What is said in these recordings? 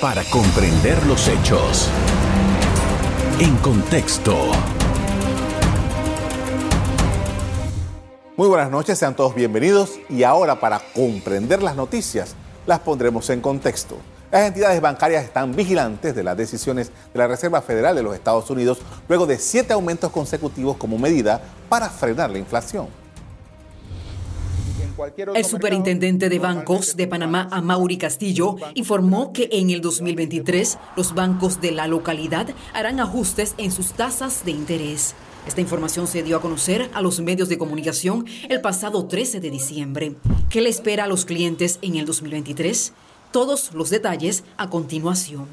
para comprender los hechos. En contexto. Muy buenas noches, sean todos bienvenidos y ahora para comprender las noticias las pondremos en contexto. Las entidades bancarias están vigilantes de las decisiones de la Reserva Federal de los Estados Unidos luego de siete aumentos consecutivos como medida para frenar la inflación. El superintendente de bancos de Panamá, Amaury Castillo, informó que en el 2023 los bancos de la localidad harán ajustes en sus tasas de interés. Esta información se dio a conocer a los medios de comunicación el pasado 13 de diciembre. ¿Qué le espera a los clientes en el 2023? Todos los detalles a continuación.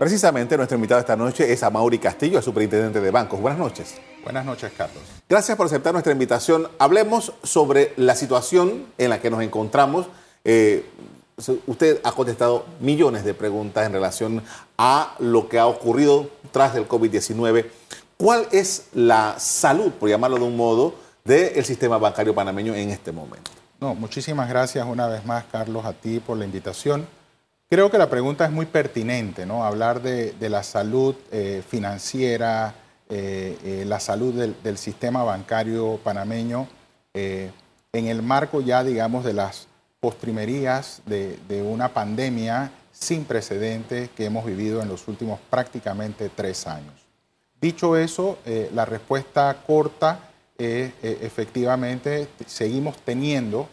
Precisamente nuestro invitado esta noche es Amaury Castillo, el superintendente de bancos. Buenas noches. Buenas noches, Carlos. Gracias por aceptar nuestra invitación. Hablemos sobre la situación en la que nos encontramos. Eh, usted ha contestado millones de preguntas en relación a lo que ha ocurrido tras el COVID-19. ¿Cuál es la salud, por llamarlo de un modo, del sistema bancario panameño en este momento? No, muchísimas gracias una vez más, Carlos, a ti por la invitación. Creo que la pregunta es muy pertinente, ¿no? Hablar de, la salud eh, financiera, eh, eh, la salud del, sistema bancario panameño, en el marco ya, digamos, de las postrimerías de, una pandemia sin precedentes que hemos vivido en los últimos prácticamente tres años. Dicho eso, la respuesta corta es efectivamente seguimos teniendo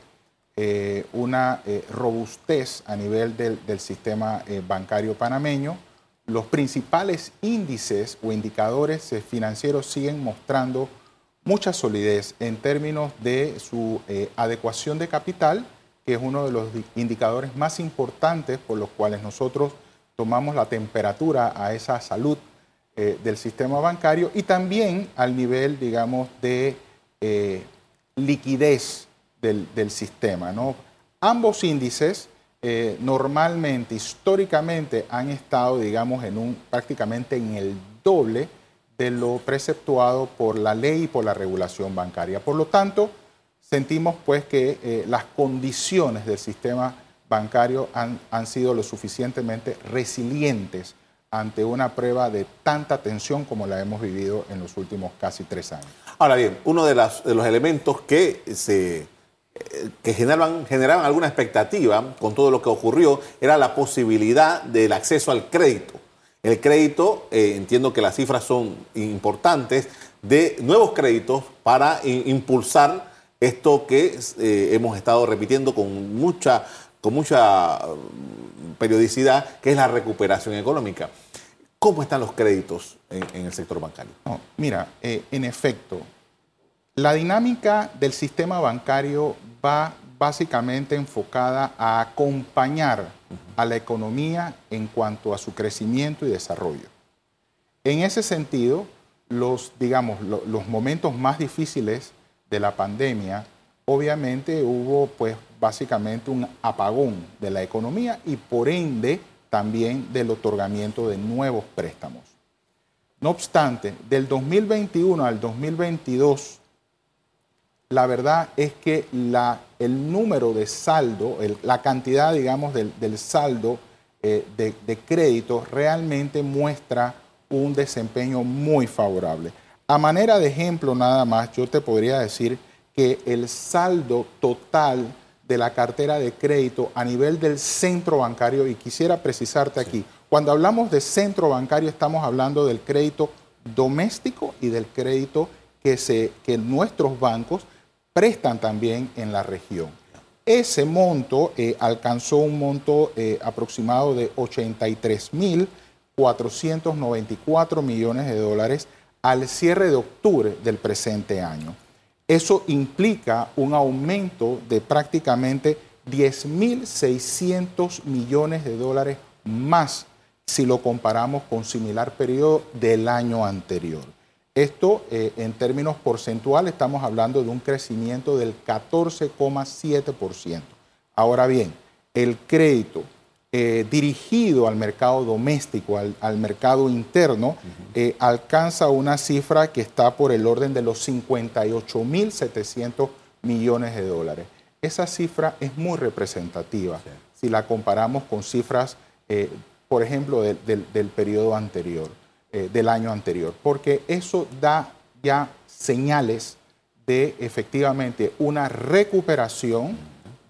eh, una eh, robustez a nivel del, sistema eh, bancario panameño. Los principales índices o indicadores financieros siguen mostrando mucha solidez en términos de su adecuación de capital, que es uno de los indicadores más importantes por los cuales nosotros tomamos la temperatura a esa salud del sistema bancario y también al nivel, digamos, de liquidez del, sistema. Ambos índices eh, normalmente, históricamente, han estado, digamos, en un, prácticamente en el doble de lo preceptuado por la ley y por la regulación bancaria. Por lo tanto, sentimos pues que eh, las condiciones del sistema bancario han, sido lo suficientemente resilientes ante una prueba de tanta tensión como la hemos vivido en los últimos casi tres años. Ahora bien, uno de los elementos que se que generaban, generaban alguna expectativa con todo lo que ocurrió era la posibilidad del acceso al crédito. El crédito, eh, entiendo que las cifras son importantes, de nuevos créditos para impulsar esto que eh, hemos estado repitiendo con mucha, con mucha mm, periodicidad, que es la recuperación económica. ¿Cómo están los créditos en, el sector bancario? mira, eh, en efecto, la dinámica del sistema bancario va básicamente enfocada a acompañar a la economía en cuanto a su crecimiento y desarrollo. En ese sentido, los, digamos, los momentos más difíciles de la pandemia, obviamente hubo pues básicamente un apagón de la economía y por ende también del otorgamiento de nuevos préstamos. No obstante, del 2021 al 2022, la verdad es que la, el número de saldo, la cantidad, digamos, del, saldo eh, de, de crédito realmente muestra un desempeño muy favorable. A manera de ejemplo nada más, yo te podría decir que el saldo total de la cartera de crédito a nivel del centro bancario, y quisiera precisarte aquí, cuando hablamos de centro bancario estamos hablando del crédito doméstico y del crédito que, se, que nuestros bancos prestan también en la región. Ese monto eh, alcanzó un monto eh, aproximado de 83.494 millones de dólares al cierre de octubre del presente año. Eso implica un aumento de prácticamente 10.600 millones de dólares más si lo comparamos con similar periodo del año anterior. Esto, eh, en términos porcentuales, estamos hablando de un crecimiento del 14,7%. Ahora bien, el crédito eh, dirigido al mercado doméstico, al, mercado interno, eh, alcanza una cifra que está por el orden de los 58.700 millones de dólares. Esa cifra es muy representativa. si la comparamos con cifras, por ejemplo, del periodo anterior, eh, del año anterior, porque eso da ya señales de efectivamente una recuperación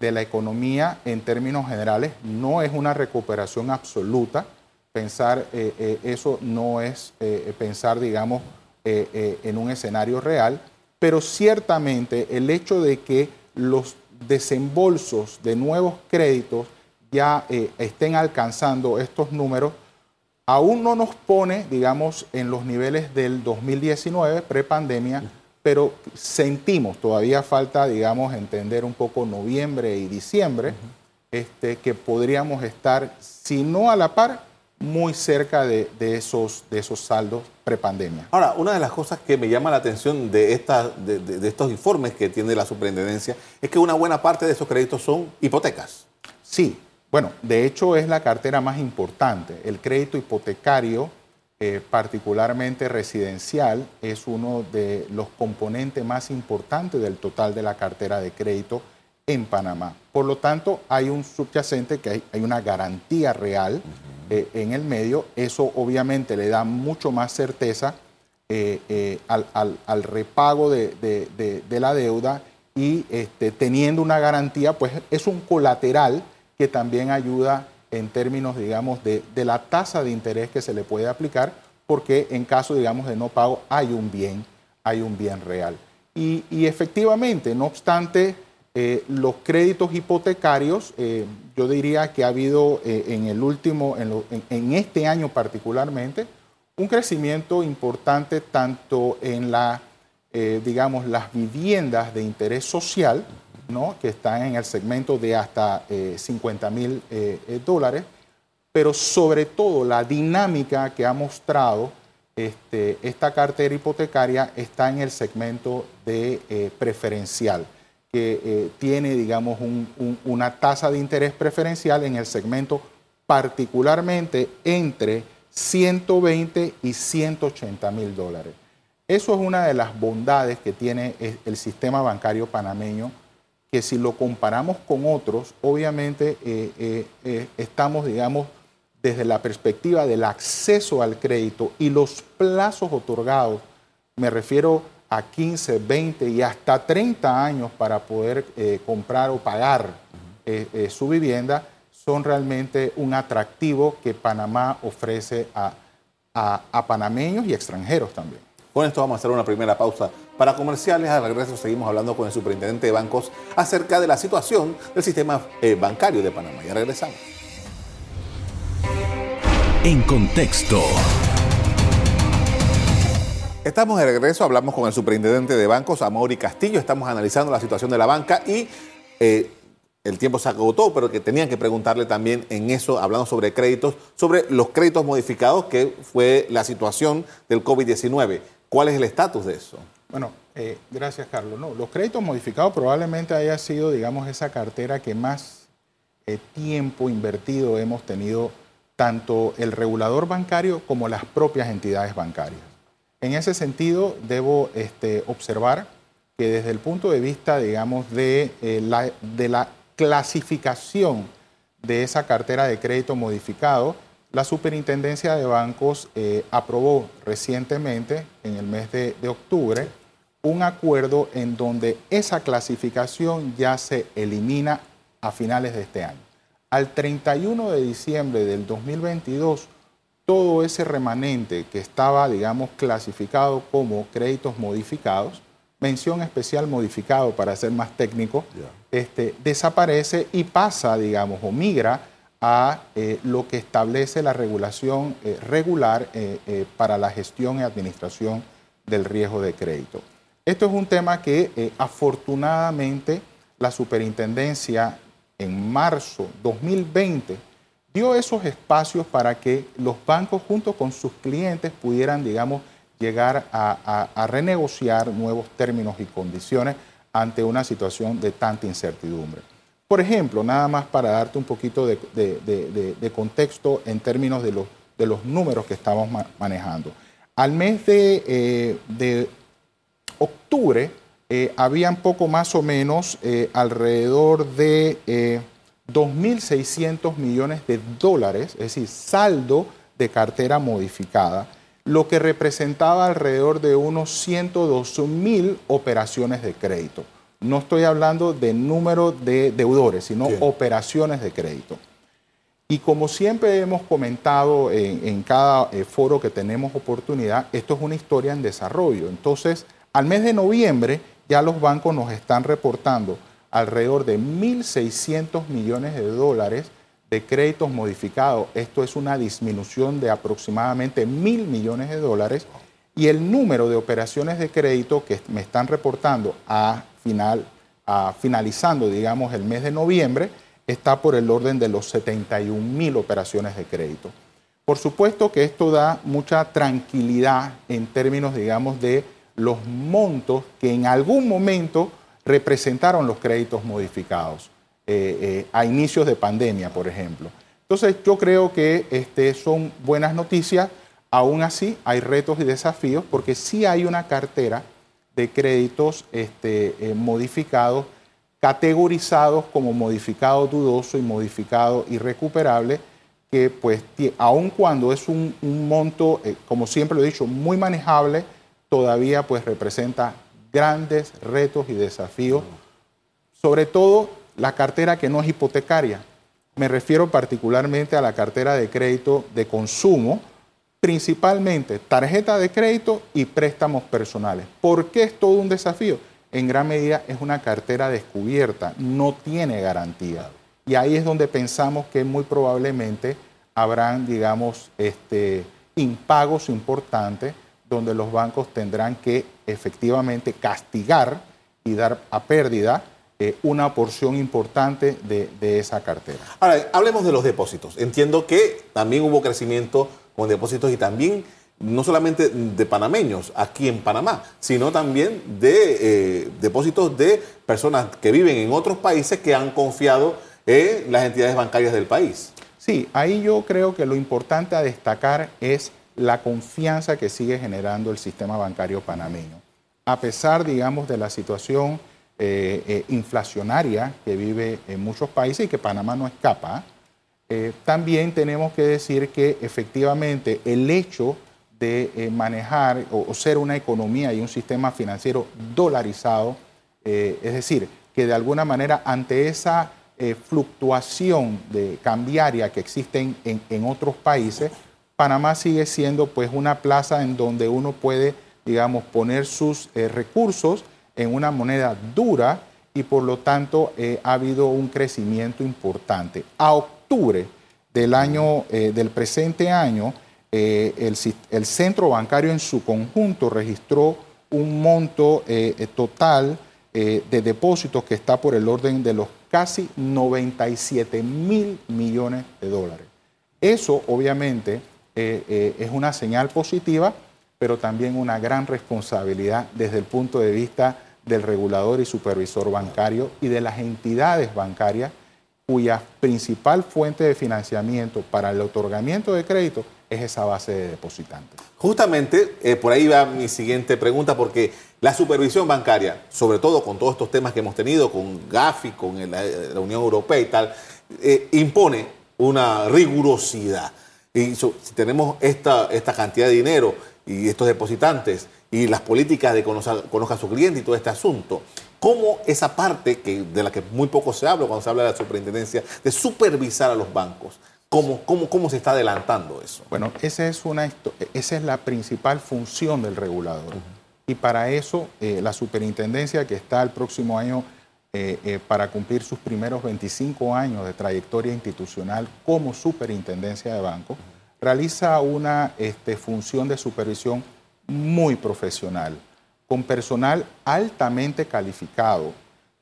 de la economía en términos generales. No es una recuperación absoluta. Pensar eh, eso no es pensar, digamos, en un escenario real, pero ciertamente el hecho de que los desembolsos de nuevos créditos ya eh, estén alcanzando estos números, aún no nos pone, digamos, en los niveles del 2019, prepandemia, pero sentimos, todavía falta, digamos, entender un poco noviembre y diciembre, este, que podríamos estar, si no a la par, muy cerca de, esos, de esos saldos prepandemia. Ahora, una de las cosas que me llama la atención de, esta, de, estos informes que tiene la superintendencia es que una buena parte de esos créditos son hipotecas. Sí, bueno, de hecho es la cartera más importante. El crédito hipotecario, eh, particularmente residencial, es uno de los componentes más importantes del total de la cartera de crédito en Panamá. Por lo tanto, hay un subyacente que hay, una garantía real eh, en el medio. Eso obviamente le da mucho más certeza eh, eh, al, repago de, la deuda y este, teniendo una garantía, pues es un colateral que también ayuda en términos, digamos, de, la tasa de interés que se le puede aplicar, porque en caso, digamos, de no pago hay un bien, hay un bien real. Y, y efectivamente, no obstante, eh, los créditos hipotecarios, eh, yo diría que ha habido eh, en el último, en, este año particularmente, un crecimiento importante tanto en la, digamos, las viviendas de interés social, ¿no? que están en el segmento de hasta 50 mil dólares, pero sobre todo la dinámica que ha mostrado este, esta cartera hipotecaria está en el segmento de preferencial que eh, tiene, digamos, una tasa de interés preferencial en el segmento particularmente entre 120 y 180 mil dólares. Eso es una de las bondades que tiene el sistema bancario panameño, que si lo comparamos con otros, obviamente eh, eh, estamos, digamos, desde la perspectiva del acceso al crédito y los plazos otorgados, me refiero a 15, 20 y hasta 30 años para poder eh, comprar o pagar eh, eh, su vivienda, son realmente un atractivo que Panamá ofrece a, panameños y extranjeros también. Con esto vamos a hacer una primera pausa para comerciales. Al regreso seguimos hablando con el superintendente de bancos acerca de la situación del sistema bancario de Panamá. Ya regresamos. En contexto. Estamos de regreso, hablamos con el superintendente de bancos, Amaury Castillo, estamos analizando la situación de la banca y eh, el tiempo se agotó, pero que tenían que preguntarle también en eso, hablando sobre créditos, sobre los créditos modificados, que fue la situación del COVID-19. ¿Cuál es el estatus de eso? Bueno, eh, gracias Carlos. Los créditos modificados probablemente haya sido, digamos, esa cartera que más eh, tiempo invertido hemos tenido tanto el regulador bancario como las propias entidades bancarias. En ese sentido, debo este, observar que desde el punto de vista, digamos, de, eh, la, de la clasificación de esa cartera de crédito modificado, la Superintendencia de Bancos eh, aprobó recientemente, en el mes de, de, octubre, un acuerdo en donde esa clasificación ya se elimina a finales de este año. Al 31 de diciembre del 2022, todo ese remanente que estaba, digamos, clasificado como créditos modificados, mención especial modificado para ser más técnico, este, desaparece y pasa, digamos, o migra a eh, lo que establece la regulación eh, regular eh, para la gestión y administración del riesgo de crédito. Esto es un tema que afortunadamente la superintendencia en marzo 2020 dio esos espacios para que los bancos junto con sus clientes pudieran, digamos, llegar a, renegociar nuevos términos y condiciones ante una situación de tanta incertidumbre. Por ejemplo, nada más para darte un poquito de, contexto en términos de los, de números que estamos manejando. Al mes de, eh, octubre, eh, habían poco más o menos eh, alrededor de 2.600 millones de dólares, es decir, saldo de cartera modificada, lo que representaba alrededor de unos 102 mil operaciones de crédito. No estoy hablando de número de deudores, sino operaciones de crédito. Y como siempre hemos comentado en, cada eh, foro que tenemos oportunidad, esto es una historia en desarrollo. Entonces, al mes de noviembre ya los bancos nos están reportando alrededor de 1.600 millones de dólares de créditos modificados. Esto es una disminución de aproximadamente mil millones de dólares. Y el número de operaciones de crédito que me están reportando a final, a finalizando, digamos, el mes de noviembre, está por el orden de los 71 mil operaciones de crédito. Por supuesto que esto da mucha tranquilidad en términos, digamos, de los montos que en algún momento representaron los créditos modificados eh, eh, a inicios de pandemia, por ejemplo. Entonces yo creo que este, son buenas noticias, aún así hay retos y desafíos porque sí hay una cartera de créditos este, eh, modificados categorizados como modificado dudoso y modificado irrecuperable, que pues aun cuando es un, monto, eh, como siempre lo he dicho, muy manejable, todavía pues representa grandes retos y desafíos, sobre todo la cartera que no es hipotecaria. Me refiero particularmente a la cartera de crédito de consumo, principalmente tarjeta de crédito y préstamos personales. ¿Por qué es todo un desafío? en gran medida es una cartera descubierta, no tiene garantía. Y ahí es donde pensamos que muy probablemente habrán, digamos, este, impagos importantes donde los bancos tendrán que efectivamente castigar y dar a pérdida eh, una porción importante de, de, esa cartera. Ahora, hablemos de los depósitos. Entiendo que también hubo crecimiento con depósitos y también no solamente de panameños aquí en Panamá, sino también de eh, depósitos de personas que viven en otros países que han confiado en las entidades bancarias del país. Sí, ahí yo creo que lo importante a destacar es la confianza que sigue generando el sistema bancario panameño. A pesar, digamos, de la situación eh, eh, inflacionaria que vive en muchos países y que Panamá no escapa, también tenemos que decir que efectivamente el hecho de eh, manejar o, ser una economía y un sistema financiero dolarizado, eh, es decir, que de alguna manera ante esa eh, fluctuación de cambiaria que existe en, en, otros países, Panamá sigue siendo pues una plaza en donde uno puede, digamos, poner sus recursos en una moneda dura y por lo tanto ha habido un crecimiento importante. A octubre del año, del presente año, eh, el, centro bancario en su conjunto registró un monto eh, eh, total de depósitos que está por el orden de los casi 97 mil millones de dólares. Eso obviamente es una señal positiva, pero también una gran responsabilidad desde el punto de vista del regulador y supervisor bancario y de las entidades bancarias cuya principal fuente de financiamiento para el otorgamiento de crédito es esa base de depositantes. Justamente, eh, por ahí va mi siguiente pregunta, porque la supervisión bancaria, sobre todo con todos estos temas que hemos tenido, con GAFI, con la, Unión Europea y tal, eh, impone una rigurosidad. Y si tenemos esta, esta cantidad de dinero y estos depositantes y las políticas de conozca, conozca a su cliente y todo este asunto, ¿cómo esa parte que, de la que muy poco se habla cuando se habla de la superintendencia, de supervisar a los bancos, ¿Cómo, cómo, cómo se está adelantando eso? Bueno, esa es, una, esa es la principal función del regulador. Y para eso, eh, la superintendencia que está el próximo año eh, eh, para cumplir sus primeros 25 años de trayectoria institucional como superintendencia de banco, realiza una este, función de supervisión muy profesional, con personal altamente calificado,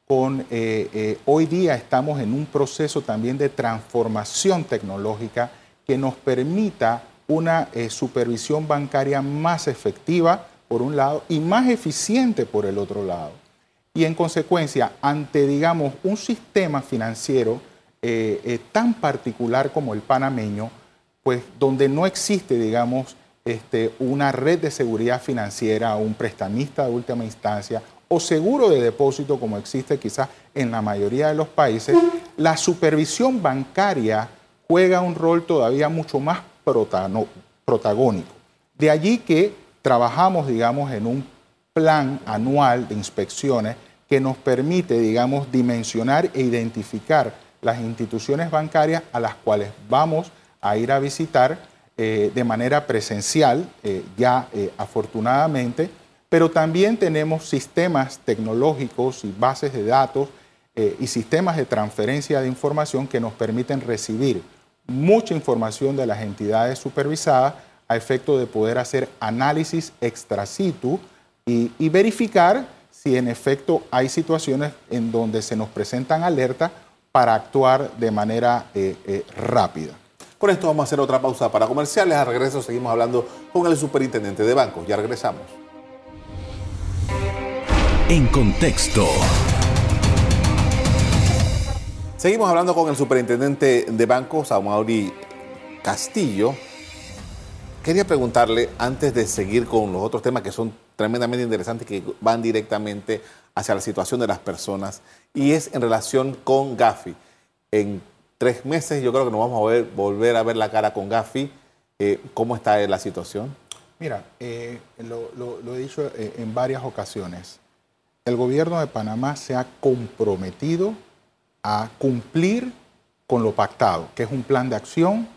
con, eh, eh, hoy día estamos en un proceso también de transformación tecnológica que nos permita una eh, supervisión bancaria más efectiva, por un lado, y más eficiente por el otro lado. Y en consecuencia, ante, digamos, un sistema financiero tan particular como el panameño, pues donde no existe, digamos, este, una red de seguridad financiera, un prestamista de última instancia o seguro de depósito como existe quizás en la mayoría de los países, la supervisión bancaria juega un rol todavía mucho más protagónico. De allí que trabajamos, digamos, en un plan anual de inspecciones que nos permite, digamos, dimensionar e identificar las instituciones bancarias a las cuales vamos a ir a visitar eh, de manera presencial, eh, ya eh, afortunadamente, pero también tenemos sistemas tecnológicos y bases de datos y sistemas de transferencia de información que nos permiten recibir mucha información de las entidades supervisadas a efecto de poder hacer análisis extra situ y, y verificar si en efecto hay situaciones en donde se nos presentan alertas para actuar de manera rápida. Con esto vamos a hacer otra pausa para comerciales. A regreso seguimos hablando con el superintendente de bancos. Ya regresamos. En contexto. Seguimos hablando con el superintendente de bancos, Amaury Castillo. Quería preguntarle, antes de seguir con los otros temas que son tremendamente interesantes, que van directamente hacia la situación de las personas, y es en relación con Gafi. En tres meses yo creo que nos vamos a ver, volver a ver la cara con Gafi. Eh, ¿Cómo está la situación? Mira, eh, lo, he dicho eh, en varias ocasiones. El gobierno de Panamá se ha comprometido a cumplir con lo pactado, que es un plan de acción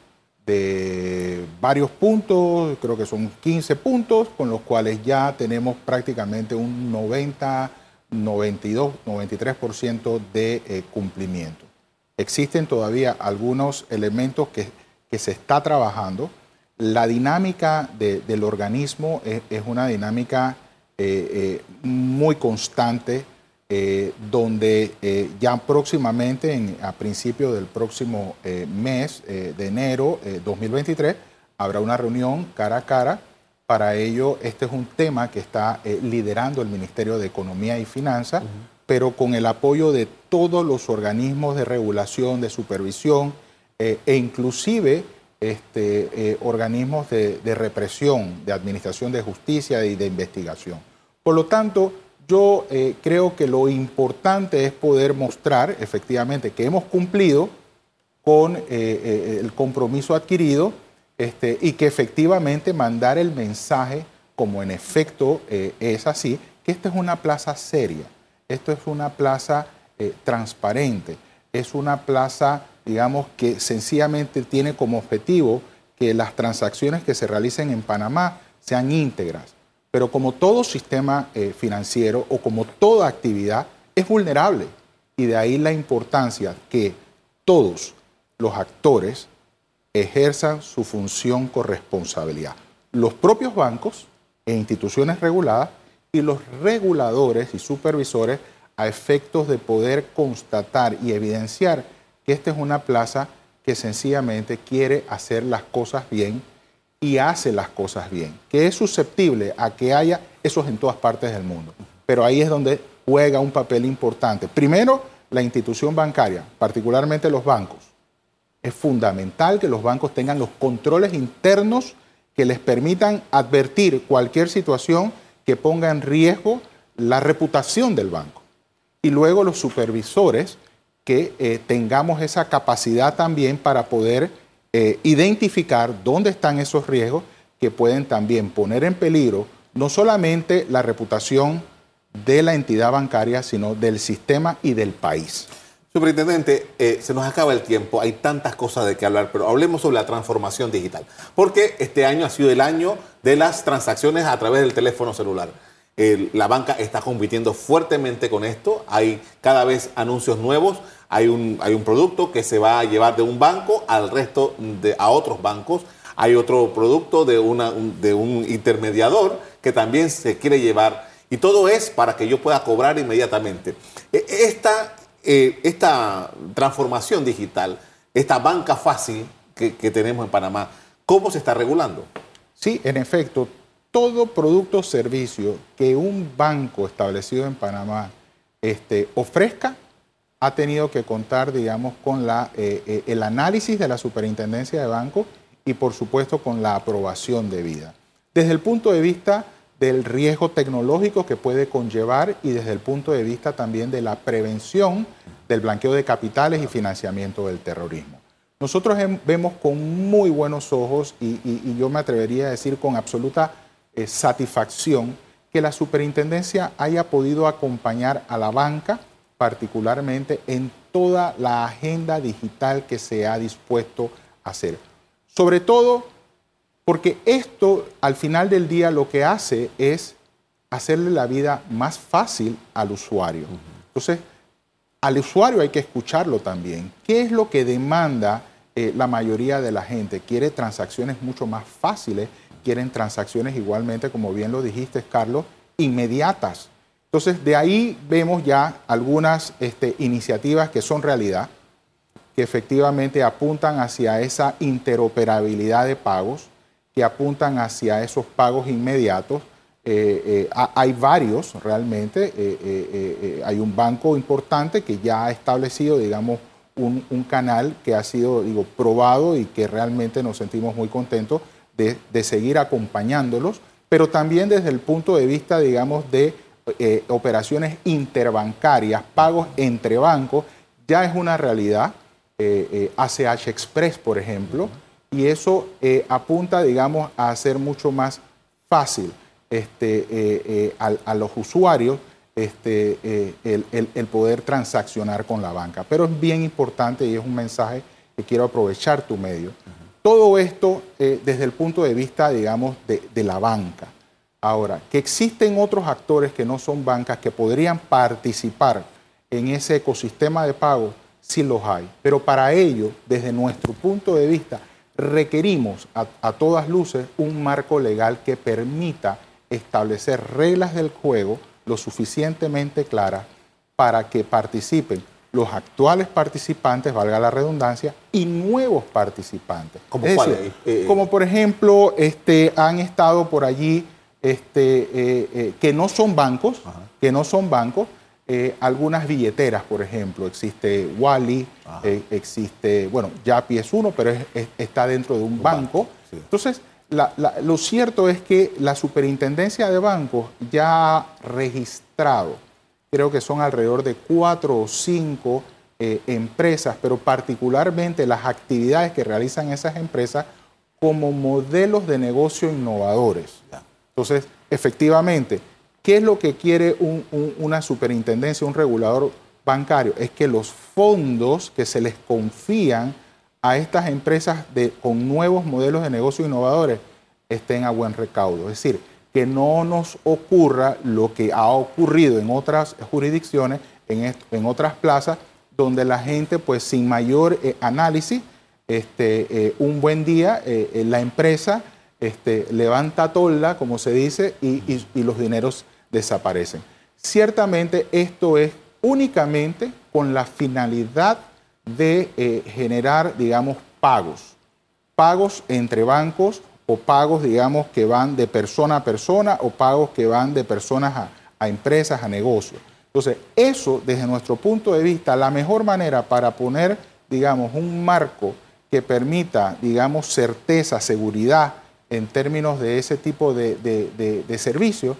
de varios puntos, creo que son 15 puntos, con los cuales ya tenemos prácticamente un 90, 92, 93% de cumplimiento. Existen todavía algunos elementos que, se está trabajando. La dinámica del organismo es, una dinámica eh, eh, muy constante, eh, donde ya próximamente, a principios del próximo mes de enero de 2023, habrá una reunión cara a cara. Para ello, este es un tema que está liderando el Ministerio de Economía y Finanzas pero con el apoyo de todos los organismos de regulación, de supervisión eh, e inclusive este, eh, organismos de, represión, de administración de justicia y de investigación. Por lo tanto, yo eh, creo que lo importante es poder mostrar efectivamente que hemos cumplido con el compromiso adquirido este, y que efectivamente mandar el mensaje, como en efecto es así, que esta es una plaza seria esto es una plaza eh, transparente, es una plaza, digamos, que sencillamente tiene como objetivo que las transacciones que se realicen en Panamá sean íntegras. Pero como todo sistema eh, financiero o como toda actividad, es vulnerable. Y de ahí la importancia que todos los actores ejerzan su función con responsabilidad. Los propios bancos e instituciones reguladas y los reguladores y supervisores a efectos de poder constatar y evidenciar que esta es una plaza que sencillamente quiere hacer las cosas bien y hace las cosas bien, que es susceptible a que haya esos en todas partes del mundo. Pero ahí es donde juega un papel importante. Primero, la institución bancaria, particularmente los bancos. Es fundamental que los bancos tengan los controles internos que les permitan advertir cualquier situación que ponga en riesgo la reputación del banco. Y luego los supervisores que eh, tengamos esa capacidad también para poder eh, identificar dónde están esos riesgos que pueden también poner en peligro no solamente la reputación de la entidad bancaria, sino del sistema y del país. Superintendente, eh, se nos acaba el tiempo, hay tantas cosas de qué hablar, pero hablemos sobre la transformación digital, porque este año ha sido el año de las transacciones a través del teléfono celular. la banca está compitiendo fuertemente con esto, hay cada vez anuncios nuevos, hay un, hay un producto que se va a llevar de un banco al resto de a otros bancos, hay otro producto de, una, de un intermediador que también se quiere llevar. Y todo es para que yo pueda cobrar inmediatamente. E, esta eh, esta transformación digital, esta banca fácil que, tenemos en Panamá, ¿cómo se está regulando? Sí, en efecto, todo producto o servicio que un banco establecido en Panamá este, ofrezca ha tenido que contar, digamos, con la, eh, eh, el análisis de la superintendencia de banco y, por supuesto, con la aprobación debida. Desde el punto de vista del riesgo tecnológico que puede conllevar y desde el punto de vista también de la prevención del blanqueo de capitales y financiamiento del terrorismo. Nosotros vemos con muy buenos ojos y, yo me atrevería a decir con absoluta eh, satisfacción que la superintendencia haya podido acompañar a la banca, particularmente en toda la agenda digital que se ha dispuesto a hacer. Sobre todo porque esto al final del día lo que hace es hacerle la vida más fácil al usuario. Entonces, al usuario hay que escucharlo también. ¿Qué es lo que demanda eh, la mayoría de la gente? Quiere transacciones mucho más fáciles, quieren transacciones igualmente, como bien lo dijiste, Carlos, inmediatas. Entonces, de ahí vemos ya algunas este, iniciativas que son realidad, que efectivamente apuntan hacia esa interoperabilidad de pagos, apuntan hacia esos pagos inmediatos. Eh, eh, hay varios realmente. Eh, hay un banco importante que ya ha establecido, digamos, un, canal que ha sido, digo, probado y que realmente nos sentimos muy contentos de, seguir acompañándolos, pero también desde el punto de vista, digamos, de operaciones interbancarias, pagos entre bancos, ya es una realidad. ACH Express, por ejemplo, y eso apunta, digamos, a hacer mucho más fácil este, a, los usuarios este, el, poder transaccionar con la banca. Pero es bien importante y es un mensaje que quiero aprovechar tu medio. Todo esto desde el punto de vista, digamos, de la banca. Ahora, que existen otros actores que no son bancas que podrían participar en ese ecosistema de pago, sí los hay. Pero para ello, desde nuestro punto de vista, requerimos a, todas luces un marco legal que permita establecer reglas del juego lo suficientemente claras para que participen los actuales participantes, valga la redundancia, y nuevos participantes. ¿Como, eh, como por ejemplo, este, han estado por allí este, eh, eh, que no son bancos, que no son bancos, eh, algunas billeteras, por ejemplo, existe Wally, existe, bueno, Yapi es uno, pero está dentro de un, banco. Entonces, lo cierto es que la superintendencia de bancos ya ha registrado, creo que son alrededor de cuatro o cinco empresas, pero particularmente las actividades que realizan esas empresas como modelos de negocio innovadores. Entonces, efectivamente, ¿qué es lo que quiere una superintendencia, un regulador bancario? Es que los fondos que se les confían a estas empresas con nuevos modelos de negocio innovadores estén a buen recaudo. Es decir, que no nos ocurra lo que ha ocurrido en otras jurisdicciones, en, otras plazas, donde la gente, pues sin mayor eh, análisis, este, eh, un buen día eh, la empresa este, levanta tola, como se dice, y, los dineros desaparecen. Ciertamente esto es únicamente con la finalidad de eh, generar, digamos, pagos. Pagos entre bancos o pagos, digamos, que van de persona a persona o pagos que van de personas a empresas, a negocios. Entonces, eso, desde nuestro punto de vista, la mejor manera para poner, digamos, un marco que permita, digamos, certeza, seguridad, en términos de ese tipo de, de, servicios,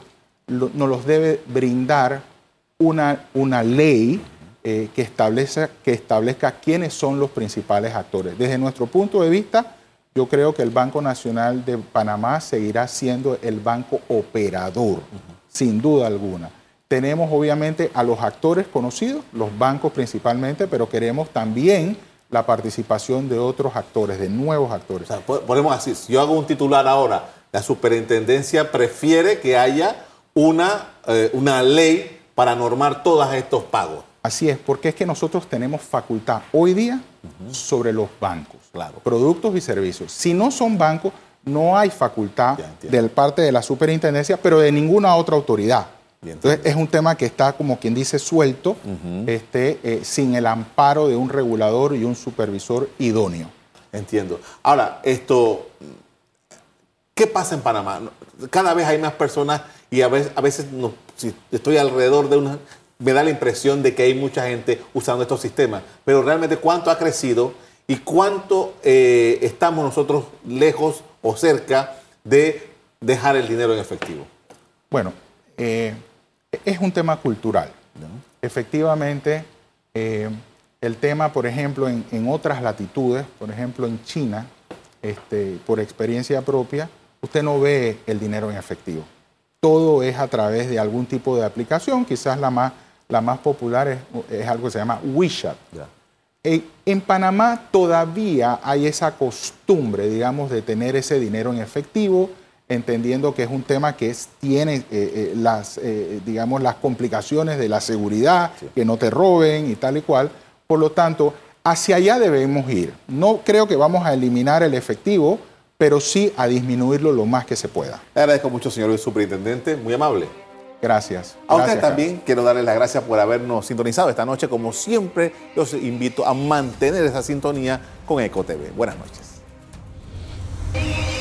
nos los debe brindar una, una ley eh, que, establezca, que establezca quiénes son los principales actores. Desde nuestro punto de vista, yo creo que el Banco Nacional de Panamá seguirá siendo el banco operador, sin duda alguna. Tenemos obviamente a los actores conocidos, los bancos principalmente, pero queremos también la participación de otros actores, de nuevos actores. O ponemos así, si yo hago un titular ahora, la superintendencia prefiere que haya una, eh, una ley para normar todos estos pagos. Así es, porque es que nosotros tenemos facultad hoy día sobre los bancos, claro. productos y servicios. Si no son bancos, no hay facultad de parte de la superintendencia, pero de ninguna otra autoridad. Entonces es un tema que está, como quien dice, suelto, este, eh, sin el amparo de un regulador y un supervisor idóneo. Entiendo. Ahora, esto, ¿qué pasa en Panamá? Cada vez hay más personas y a veces, a veces si estoy alrededor de una, me da la impresión de que hay mucha gente usando estos sistemas, pero realmente cuánto ha crecido y cuánto eh, estamos nosotros lejos o cerca de dejar el dinero en efectivo. Bueno, eh, es un tema cultural. Efectivamente, eh, el tema, por ejemplo, en, otras latitudes, por ejemplo en China, este, por experiencia propia, usted no ve el dinero en efectivo. Todo es a través de algún tipo de aplicación, quizás la más, la más popular es, algo que se llama WeChat. En Panamá todavía hay esa costumbre, digamos, de tener ese dinero en efectivo, entendiendo que es un tema que tiene eh, eh, las, eh, digamos, las complicaciones de la seguridad, que no te roben y tal y cual. Por lo tanto, hacia allá debemos ir. No creo que vamos a eliminar el efectivo, pero sí a disminuirlo lo más que se pueda. Le agradezco mucho, señor superintendente, muy amable. Gracias. A usted también quiero darles las gracias por habernos sintonizado esta noche. Como siempre, los invito a mantener esa sintonía con EcoTV. Buenas noches.